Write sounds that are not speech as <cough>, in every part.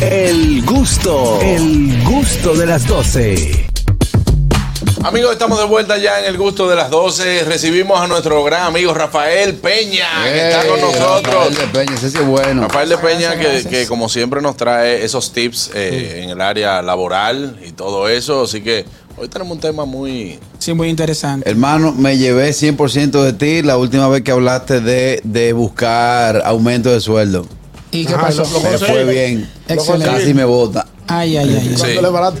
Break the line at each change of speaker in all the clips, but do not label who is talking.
El gusto, el gusto de las 12.
Amigos, estamos de vuelta ya en el gusto de las 12. Recibimos a nuestro gran amigo Rafael Peña, que está con nosotros.
Rafael de Peña, ese sí es bueno.
Rafael de Peña,
Gracias,
que,
gracias.
que como siempre nos trae esos tips eh, en el área laboral y todo eso. Así que hoy tenemos un tema muy...
Sí, muy interesante.
Hermano, me llevé 100% de ti la última vez que hablaste de, de buscar aumento de sueldo.
¿Y qué
Ajá,
pasó?
lo- lo
Me
conseguí.
fue bien.
Excelente.
Casi me bota.
Ay, ay, ay.
Sí.
¿Cuánto le barato?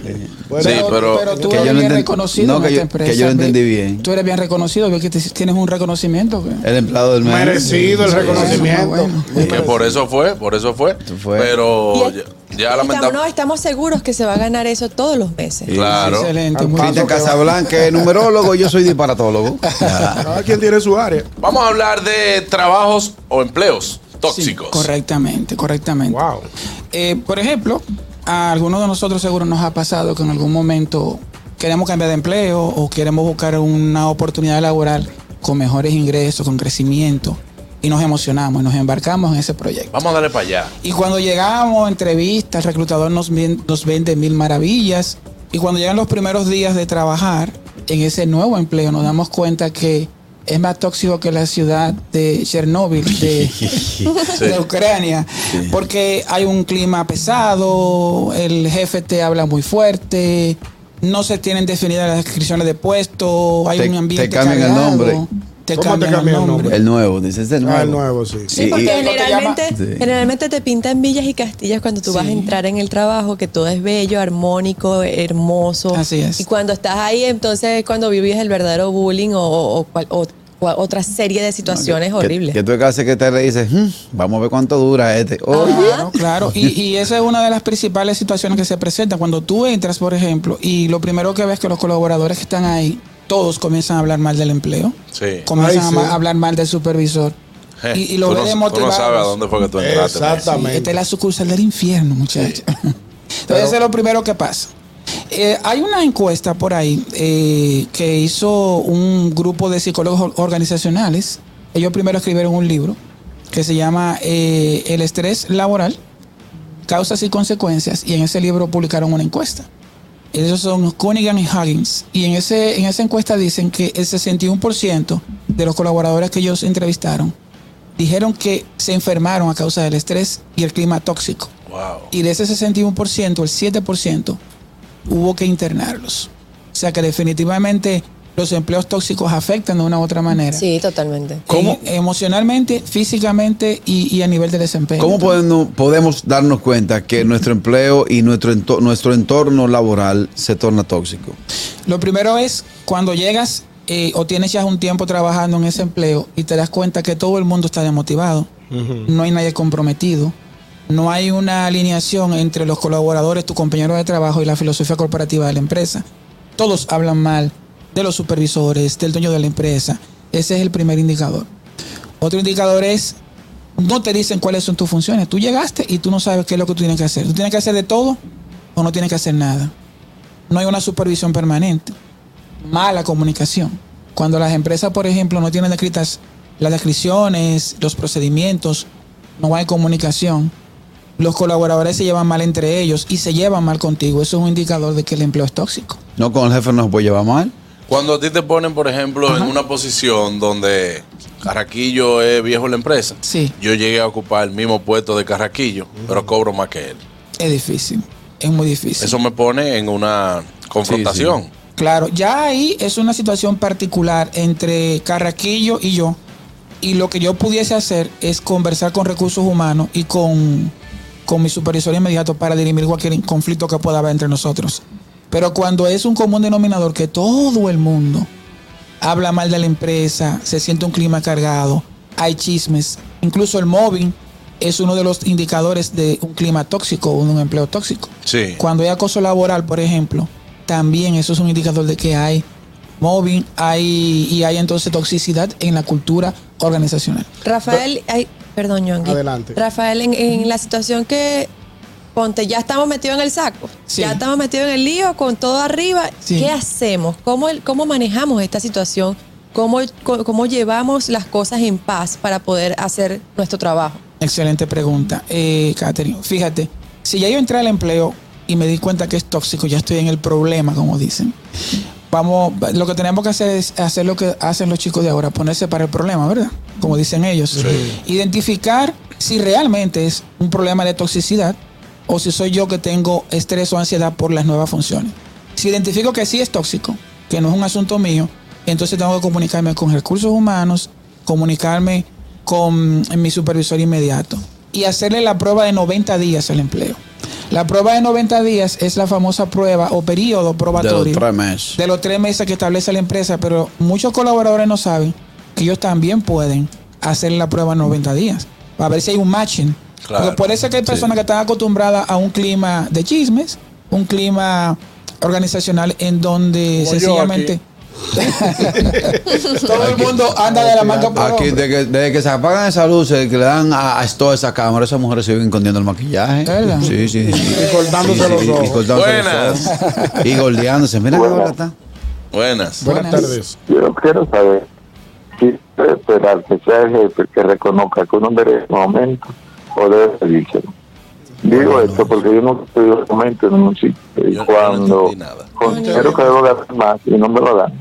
Bueno,
Sí, pero-
tú
Que
eres bien reconocido
no,
en
que
esta
yo-
empresa.
que yo lo
ve-
entendí bien.
Tú eres bien reconocido, ves que te- tienes un reconocimiento. ve.
El empleado del mes.
merecido el
Sí,
reconocimiento.
bueno,
Que por eso fue, por eso fue.
fue.
Pero ya, ya
estamos,
lamentable.
no, estamos seguros que se va a ganar eso todos los meses.
Claro.
Excelente, muy
Cristian
bien.
Casablanca es numerólogo, yo soy disparatólogo. <laughs>
Cada quien tiene su área.
Vamos a hablar de trabajos o empleos
Sí,
tóxicos.
correctamente, correctamente.
Wow.
Eh, por ejemplo, a algunos de nosotros seguro nos ha pasado que en algún momento queremos cambiar de empleo o queremos buscar una oportunidad laboral con mejores ingresos, con crecimiento y nos emocionamos y nos embarcamos en ese proyecto.
Vamos a darle para allá.
Y cuando llegamos entrevistas, el reclutador nos, nos vende mil maravillas. Y cuando llegan los primeros días de trabajar en ese nuevo empleo, nos damos cuenta que es más tóxico que la ciudad de Chernóbil, de, <laughs> de Ucrania. Porque hay un clima pesado, el jefe te habla muy fuerte, no se tienen definidas las descripciones de puesto, hay
Te-
un ambiente
te cambian el nombre.
Te
¿Cómo te
cambian el nombre.
nombre?
El nuevo, dice, ese es el nuevo.
Ah, el nuevo, sí.
Sí, porque generalmente,
Sí.
generalmente te pintan villas y castillas cuando tú vas a entrar en el trabajo, que todo es bello, armónico, hermoso.
Así es.
Y cuando estás ahí, entonces es cuando vives el verdadero bullying o, o- o- o otra serie de situaciones
Que-
horribles.
Que, tú de casa que te le dices, "Hmm, vamos a ver cuánto dura este. Oye,
Claro, claro. Y, y esa es una de las principales situaciones que se presentan. Cuando tú entras, por ejemplo, y lo primero que ves que los colaboradores que están ahí, todos comienzan a hablar mal del empleo,
Sí.
comienzan
Ay,
a
sí.
hablar mal del supervisor. Y, y lo
no, no sabes a dónde fue que tú entraste. pues.
Exactamente.
Esta es la sucursal del infierno, muchachos. <laughs> Entonces, eso es lo primero que pasa. Eh, hay una encuesta por ahí eh, que hizo un grupo de psicólogos or- organizacionales. Ellos primero escribieron un libro que se llama eh, El estrés laboral, causas y consecuencias, y en ese libro publicaron una encuesta. Esos son Cunningham y Huggins. Y en, ese, en esa encuesta dicen que el 61% de los colaboradores que ellos entrevistaron dijeron que se enfermaron a causa del estrés y el clima tóxico.
Wow.
Y de ese 61%, el 7% hubo que internarlos. O sea que definitivamente los empleos tóxicos afectan de una u otra manera.
Sí, totalmente.
¿Cómo?
Eh, emocionalmente, físicamente y, y a nivel de desempeño.
¿Cómo podemos, podemos darnos cuenta que nuestro empleo y nuestro, ento- nuestro entorno laboral se torna tóxico?
Lo primero es cuando llegas eh, o tienes ya un tiempo trabajando en ese empleo y te das cuenta que todo el mundo está desmotivado, no hay nadie comprometido, no hay una alineación entre los colaboradores, tu compañero de trabajo y la filosofía corporativa de la empresa. Todos hablan mal de los supervisores, del dueño de la empresa. Ese es el primer indicador. Otro indicador es, no te dicen cuáles son tus funciones. Tú llegaste y tú no sabes qué es lo que tú tienes que hacer. ¿Tú tienes que hacer de todo o no tienes que hacer nada? No hay una supervisión permanente. Mala comunicación. Cuando las empresas, por ejemplo, no tienen escritas las descripciones, los procedimientos, no hay comunicación. Los colaboradores se llevan mal entre ellos y se llevan mal contigo. Eso es un indicador de que el empleo es tóxico.
No con el jefe no se puede llevar mal.
Cuando a ti te ponen, por ejemplo, en una posición donde Carraquillo es viejo en la empresa,
Sí.
yo llegué a ocupar el mismo puesto de Carraquillo, pero cobro más que él.
Es difícil. Es muy difícil.
Eso me pone en una confrontación.
Claro, ya ahí es una situación particular entre Carraquillo y yo. Y lo que yo pudiese hacer es conversar con recursos humanos y con, con mi supervisor inmediato para dirimir cualquier conflicto que pueda haber entre nosotros. Pero cuando es un común denominador que todo el mundo habla mal de la empresa, se siente un clima cargado, hay chismes, incluso el móvil es uno de los indicadores de un clima tóxico o de un empleo tóxico.
Sí.
Cuando hay acoso laboral, por ejemplo, también eso es un indicador de que hay mobbing hay, y hay entonces toxicidad en la cultura organizacional.
Rafael, ay, perdón, Joan.
Adelante.
Rafael, en, en la situación que ponte, ya estamos metidos en el saco,
Sí.
ya estamos metidos en el lío con todo arriba.
Sí.
¿Qué hacemos? ¿Cómo, el- ¿Cómo manejamos esta situación? ¿Cómo, ¿Cómo llevamos las cosas en paz para poder hacer nuestro trabajo?
Excelente pregunta, eh, Catherine. Fíjate, Si ya yo entré al empleo y me di cuenta que es tóxico, ya estoy en el problema, como dicen. Vamos, lo que tenemos que hacer es hacer lo que hacen los chicos de ahora, ponerse para el problema, ¿verdad? Como dicen ellos. Identificar si realmente es un problema de toxicidad o si soy yo que tengo estrés o ansiedad por las nuevas funciones. Si identifico que sí es tóxico, que no es un asunto mío, entonces tengo que comunicarme con recursos humanos, comunicarme con mi supervisor inmediato y hacerle la prueba de 90 días al empleo. La prueba de 90 días es la famosa prueba o periodo probatorio
De los tres meses.
de los tres meses que establece la empresa, pero muchos colaboradores no saben que ellos también pueden hacer la prueba en 90 días para ver si hay un matching.
Claro.
Porque puede ser que hay personas que están acostumbradas a un clima de chismes, un clima organizacional en donde
Como
sencillamente <laughs> todo el mundo anda de la manga por
Aquí, desde que, desde que se apagan esas luces, que le dan a, a toda esa cámara, esas mujeres se viven escondiendo el maquillaje.
¿Verdad?
Sí, sí, sí.
Y cortándose los
y,
ojos.
cortándose
Buenas.
los ojos. Y gordeándose. Mira qué gorda está.
Buenas.
Buenas
Buenas.
tardes.
Yo quiero saber si esperar que sea el jefe que reconozca que uno merece un aumento o debe pedírselo. Digo esto porque yo no estoy un aumento en un sitio y cuando considero que debo ganar más y no me lo dan,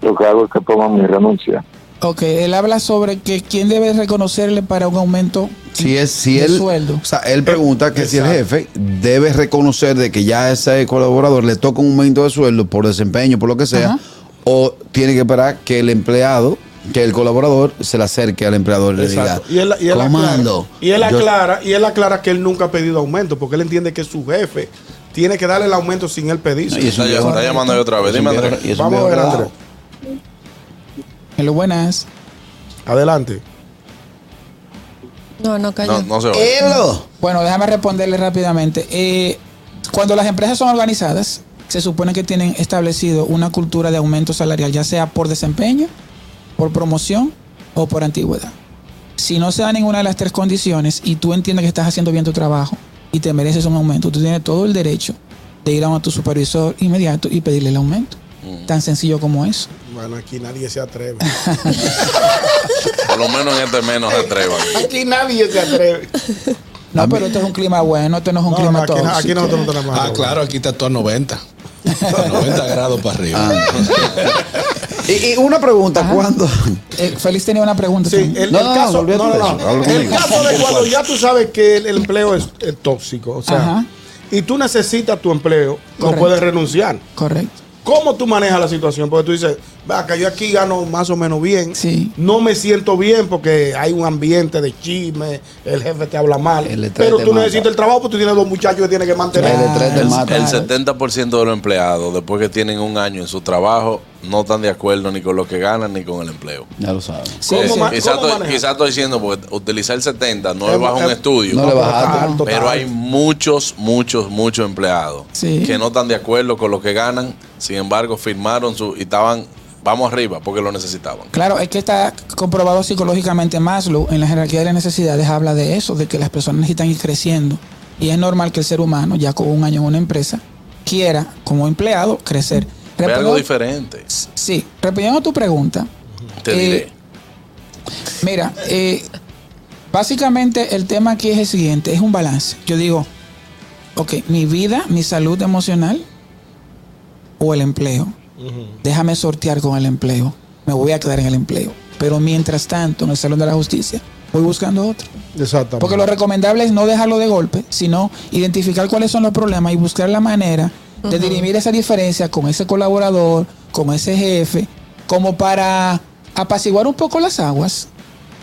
lo que hago es que pongo mi renuncia.
Ok, él habla sobre que quién debe reconocerle para un aumento
Si es, si
de
él,
sueldo.
o sea, él pregunta que si el jefe debe reconocer de que ya a ese colaborador le toca un aumento de sueldo por desempeño, por lo que sea,
Ajá.
o tiene que esperar que el empleado, que el colaborador se le acerque al empleador y le diga.
Y él, y él
comando.
aclara, y él
yo-
aclara, y él aclara que él nunca ha pedido aumento, porque él entiende que su jefe tiene que darle el aumento sin él pedirse.
Y es un
Está, está llamando otra vez. Dime, Andrés.
Vamos a ver. Andrés.
En lo buenas.
Adelante.
No, no cayó.
No, no se oye.
Elo.
Bueno, déjame responderle rápidamente. Eh, cuando las empresas son organizadas, se supone que tienen establecido una cultura de aumento salarial, ya sea por desempeño, por promoción o por antigüedad. Si no se da ninguna de las tres condiciones y tú entiendes que estás haciendo bien tu trabajo y te mereces un aumento, tú tienes todo el derecho de ir a tu supervisor inmediato y pedirle el aumento. Tan sencillo como eso.
Bueno, aquí nadie se atreve. <laughs>
Por lo menos en este menos se atrevan.
aquí nadie se atreve.
No, pero esto es un clima bueno, esto no es un
No,
clima
no, aquí,
tóxico.
aquí nosotros no tenemos
Ah, claro, aquí está todo a 90. <laughs> A 90 grados para arriba.
Y, y una pregunta, ¿cuándo?
Eh, Félix tenía una pregunta.
Sí, el,
No,
el
no,
caso,
olvídate
no, no, El caso de cuando ya tú sabes que el, el empleo es, es tóxico, o sea,
Ajá.
y tú necesitas tu empleo, no puedes renunciar.
Correcto.
¿Cómo tú manejas la situación? Porque tú dices, va, que yo aquí gano más o menos bien.
Sí.
No me siento bien porque hay un ambiente de chisme, el jefe te habla mal. Pero tú
mata.
necesitas el trabajo porque tú tienes dos muchachos que tienes que mantener.
El estrés te mata.
El
Claro.
70% de los empleados, después que tienen un año en su trabajo, no están de acuerdo ni con lo que ganan ni con el empleo.
Ya lo sabes.
Sí,
¿Cómo
sí.
ma-
Quizás estoy, diciendo, porque utilizar el 70 no es bajo un
es-
estudio.
No le
alto,
Pero hay muchos, muchos, muchos empleados
Sí.
que no están de acuerdo con lo que ganan, sin embargo firmaron su y estaban, vamos arriba, porque lo necesitaban.
Claro, es que está comprobado psicológicamente Maslow en la jerarquía de las necesidades habla de eso, de que las personas necesitan ir creciendo. Y es normal que el ser humano, ya con un año en una empresa, quiera, como empleado, crecer.
Ve algo
Respondiendo-
diferente.
Sí, respondiendo a tu pregunta,
Te
Eh,
diré.
Mira, eh, básicamente el tema aquí es el siguiente, es un balance. Yo digo, ok, mi vida, mi salud emocional o el empleo. Déjame sortear con el empleo. Me voy a quedar en el empleo. Pero mientras tanto, en el Salón de la Justicia, voy buscando otro.
Exactamente.
Porque lo recomendable es no dejarlo de golpe, sino identificar cuáles son los problemas y buscar la manera de dirimir esa diferencia con ese colaborador, con ese jefe, como para apaciguar un poco las aguas.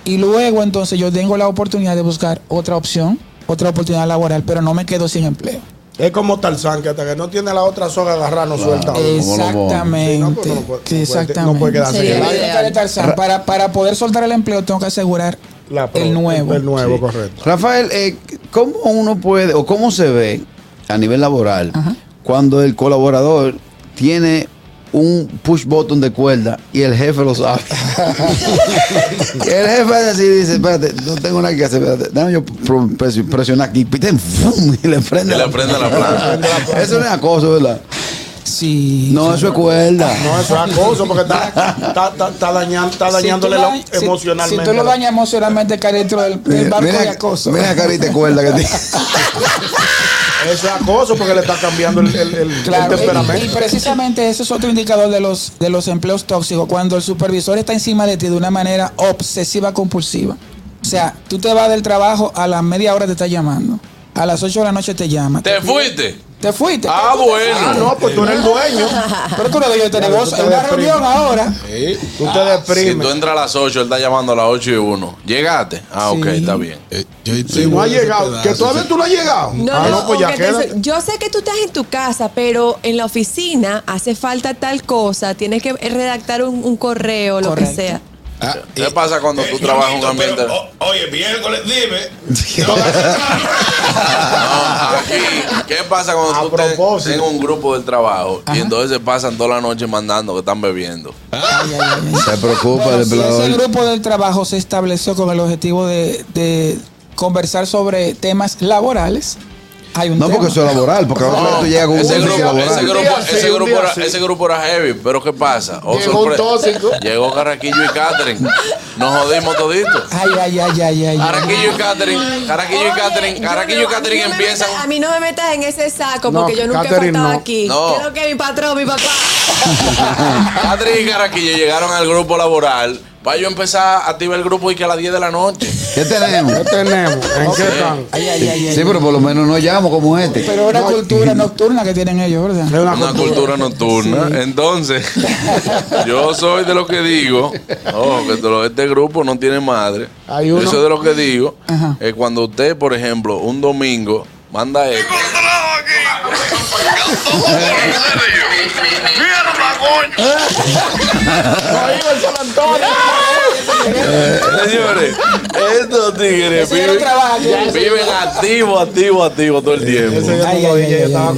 Y luego entonces yo tengo la oportunidad de buscar otra opción, otra oportunidad laboral, pero no me quedo sin empleo.
Es como Tarzán, que hasta que no tiene la otra soga agarrada no suelta.
Exactamente.
Sí, no, pues no puede- no puede-
exactamente.
no puede quedarse.
Para, para poder soltar el empleo tengo que asegurar
La pro-
el nuevo.
El nuevo,
Sí.
correcto.
Rafael, eh, ¿cómo uno puede o cómo se ve a nivel laboral
Ajá.
cuando el colaborador tiene un push button de cuerda y el jefe lo sabe? <laughs> el jefe así y dice, espérate, no tengo nada que hacer, espérate, déjame yo presionar aquí, piten, ¡fum! <laughs> y le prende
Y le prende la <laughs> planta.
Eso no es acoso, ¿verdad?
Sí.
No, eso es cuerda.
No, eso es acoso porque está, <laughs> está, está, está dañando, está
Si
dañándole
lo si-
emocionalmente.
Si, tú lo dañas emocionalmente, cae dentro del, del
Mira,
barco
mira,
de acoso.
mira carita cuerda que tiene.
Eso es acoso porque le está cambiando el, el, el-
Claro,
temperamento.
y precisamente ese es otro indicador de los, de los empleos tóxicos, cuando el supervisor está encima de ti de una manera obsesiva compulsiva. O sea, tú te vas del trabajo, a la media hora te está llamando, a las 8 de la noche te llama.
¿Te fuiste?
Te fuiste.
Ah,
Ah,
bueno.
no, pues tú eres el dueño.
Pero tú no de este <laughs> negocio,
tú
es una reunión ahora.
Tú te
Si
deprimes.
tú entras a las 8, él está llamando a las 8 y 1. ¿Llegaste? Ah, ok,
Sí.
está bien.
Eh, yo
Si no ha llegado, que todavía tú no has llegado.
No,
ah,
no,
no, pues ya
que te-
queda.
yo sé que tú estás en tu casa, pero en la oficina hace falta tal cosa, tienes que redactar un, un correo, lo
Correcto.
que sea.
Ah,
¿Qué
eh,
pasa cuando tú
Eh,
trabajas en un ambiente?
pero, o- oye, miércoles, dime. <laughs>
No, ¿Qué pasa cuando
A
tú un grupo del trabajo y entonces se pasan toda la noche mandando que están bebiendo?
Ay, ay, ay, ay.
Se preocupa
Bueno,
el
si ese grupo del trabajo se estableció con el objetivo de, de conversar sobre temas laborales, hay un
No,
tema.
porque eso es laboral, porque ahora tú llegas con un
ese, grupo,
laboral.
ese, grupo,
sí,
ese, grupo era,
sí.
ese grupo era heavy, pero ¿qué pasa? Oh,
Llegó un tóxico.
Llegó Carraquillo y Catherine. Nos jodimos toditos.
Ay, ay, ay, ay, ay.
Carraquillo y Catherine, Carraquillo y Catherine, Carraquillo y
no-
Catherine
no
empiezan.
a mí no me metas en ese saco
No,
porque yo nunca he
no.
aquí.
No.
Quiero que mi patrón, mi papá. <laughs>
Catherine y Carraquillo llegaron al grupo laboral para yo empezar a activar el grupo y que a las 10 de la noche.
¿Qué tenemos?
¿Qué tenemos? ¿En qué están?
Ay, ay, ay, ay.
Sí, pero por lo menos no llamo como este.
Pero es una cultura nocturna que tienen ellos, ¿verdad?
Es una,
Una cultura nocturna. Entonces, <laughs> yo soy de lo que digo, oh, que este grupo no tiene madre.
Hay
Yo soy de lo que digo,
Ajá.
es cuando usted, por ejemplo, un domingo manda esto. <laughs> <laughs> Señores, estos tigres viven, viven activo, activo, activo todo el tiempo.
Ay, ay, ay,
estaba.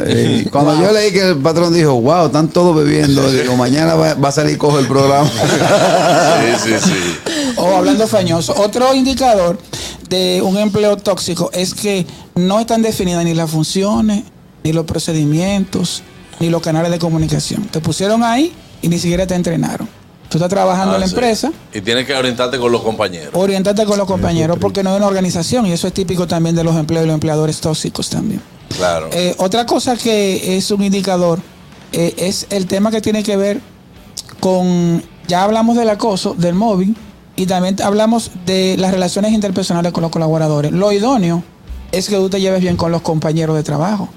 Eh, cuando yo leí que el patrón dijo, wow, están todos bebiendo, <laughs> digo, mañana va, va a salir y coge el programa.
Sí, sí, sí. <laughs>
O hablando fañoso. Otro indicador de un empleo tóxico es que no están definidas ni las funciones, ni los procedimientos, ni los canales de comunicación. Te pusieron ahí y ni siquiera te entrenaron. Tú estás trabajando
Ah,
en la
sí.
empresa,
Y tienes que orientarte con los compañeros.
orientarte con los compañeros porque no hay una organización y eso es típico también de los empleos y los empleadores tóxicos también.
Claro.
Eh, otra cosa que es un indicador eh, es el tema que tiene que ver con, ya hablamos del acoso, del móvil, y también hablamos de las relaciones interpersonales con los colaboradores. Lo idóneo es que tú te lleves bien con los compañeros de trabajo.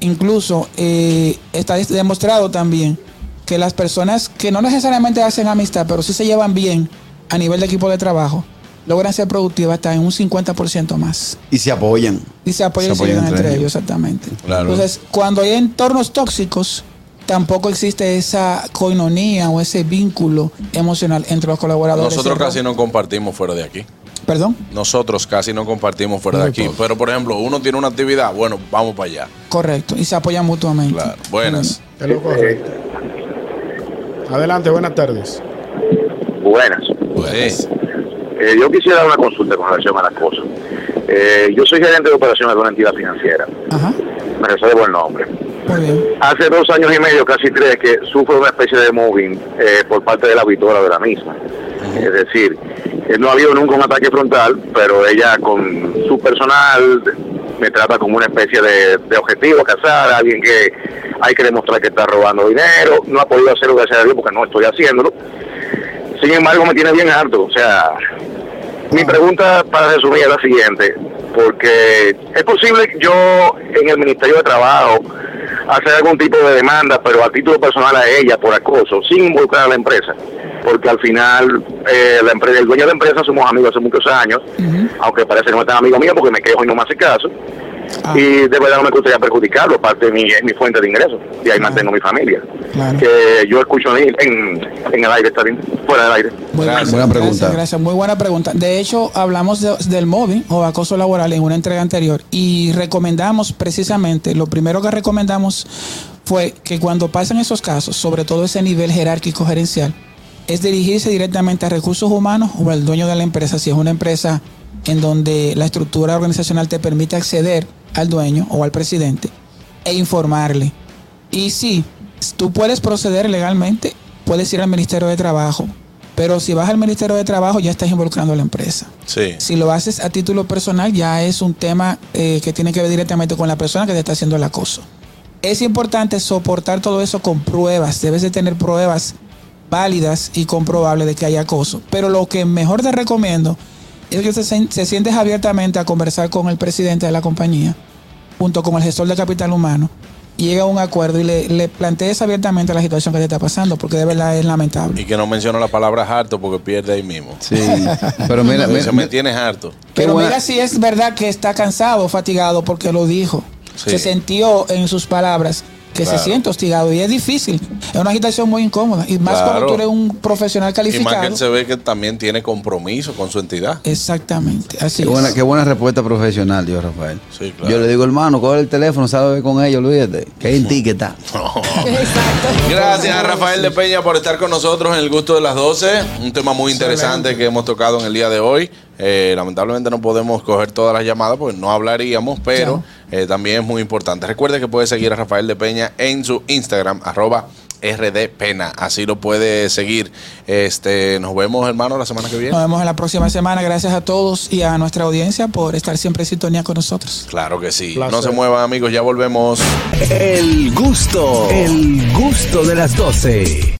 Incluso eh, está demostrado también que las personas que no necesariamente hacen amistad, pero sí se llevan bien a nivel de equipo de trabajo, logran ser productivas hasta en un 50% más.
y se apoyan.
Y se apoyan, y se ayudan entre, ellos, exactamente.
Claro.
Entonces, cuando hay entornos tóxicos, tampoco existe esa coinonía o ese vínculo emocional entre los colaboradores.
Nosotros casi no compartimos fuera de aquí.
Perdón,
Nosotros casi no compartimos fuera de aquí. Pero, por ejemplo, uno tiene una actividad, bueno, vamos para allá.
correcto. Y se apoyan mutuamente.
Claro. Buenas.
Es lo correcto. Adelante, buenas tardes.
Buenas.
Sí.
Eh, yo quisiera dar una consulta con relación a las cosas. Eh, yo soy gerente de operaciones de una entidad financiera.
Ajá.
Me reservo el nombre.
Muy bien.
Hace dos años y medio, casi tres, que sufro una especie de moving eh, por parte de la auditora de la misma. Es decir, eh, no ha habido nunca un ataque frontal, pero ella con su personal me trata como una especie de, de objetivo a alguien que hay que demostrar que está robando dinero. No ha podido hacerlo, gracias a Dios, porque no estoy haciéndolo. Sin embargo, me tiene bien harto. O sea, mi pregunta para resumir es la siguiente, porque es posible que yo en el Ministerio de Trabajo hacer algún tipo de demanda, pero a título personal a ella por acoso, sin involucrar a la empresa, porque al final eh, la empresa, el dueño de la empresa somos amigos hace muchos años, aunque parece que no es tan amigo mío porque me quejo y no me hace caso.
Ah.
Y de verdad no me gustaría perjudicarlo, aparte de mi, es mi fuente de ingresos, y ahí mantengo mi familia.
Claro.
Que yo escucho en, en, en el aire, está bien, fuera del aire.
Muy
Gracias.
Buena pregunta.
Gracias, gracias. Muy buena pregunta. De hecho, hablamos de- del móvil o acoso laboral en una entrega anterior y recomendamos precisamente, lo primero que recomendamos fue que cuando pasan esos casos, sobre todo ese nivel jerárquico gerencial, es dirigirse directamente a recursos humanos o al dueño de la empresa, si es una empresa en donde la estructura organizacional te permite acceder al dueño o al presidente e informarle Y sí, tú puedes proceder legalmente, puedes ir al Ministerio de Trabajo, pero si vas al Ministerio de Trabajo ya estás involucrando a la empresa.
Sí.
Si lo haces a título personal ya es un tema eh, que tiene que ver directamente con la persona que te está haciendo el acoso. Es importante soportar todo eso con pruebas, debes de tener pruebas válidas y comprobables de que hay acoso. Pero lo que mejor te recomiendo es que se, se sientes abiertamente a conversar con el presidente de la compañía, junto con el gestor de capital humano, y llega a un acuerdo y le, le plantees abiertamente la situación que te está pasando, porque de verdad es lamentable.
Y que no menciono la palabra harto porque pierde ahí mismo.
Sí. Pero <laughs> mira, mira,
me tienes harto.
qué
Pero
buena-
mira si es verdad que está cansado, fatigado, porque lo dijo.
Sí.
Se sintió en sus palabras que
Claro.
se siente hostigado y es difícil. Es una agitación muy incómoda. Y más
Claro.
cuando tú eres un profesional
Y más que
calificado.
él se ve que también tiene compromiso con su entidad.
Exactamente, así
Qué
es.
buena, qué buena respuesta profesional, Dios Rafael.
Sí, claro.
Yo le digo, hermano, coge el teléfono, sabe con ellos, olvídate. Que en ti que está. <laughs>
Gracias a Rafael de Peña por estar con nosotros en el gusto de las 12. Un tema muy interesante que hemos tocado en el día de hoy. Eh, lamentablemente no podemos coger todas las llamadas porque no hablaríamos, pero eh, también es muy importante. Recuerde que puede seguir a Rafael de Peña en su Instagram, arroba rdpena. Así lo puede seguir. Este, nos vemos, hermano, la semana que viene.
Nos vemos en la próxima semana. Gracias a todos y a nuestra audiencia por estar siempre en sintonía con nosotros.
Claro que sí.
Placer.
No se muevan, amigos, ya volvemos.
El gusto, el gusto de las 12.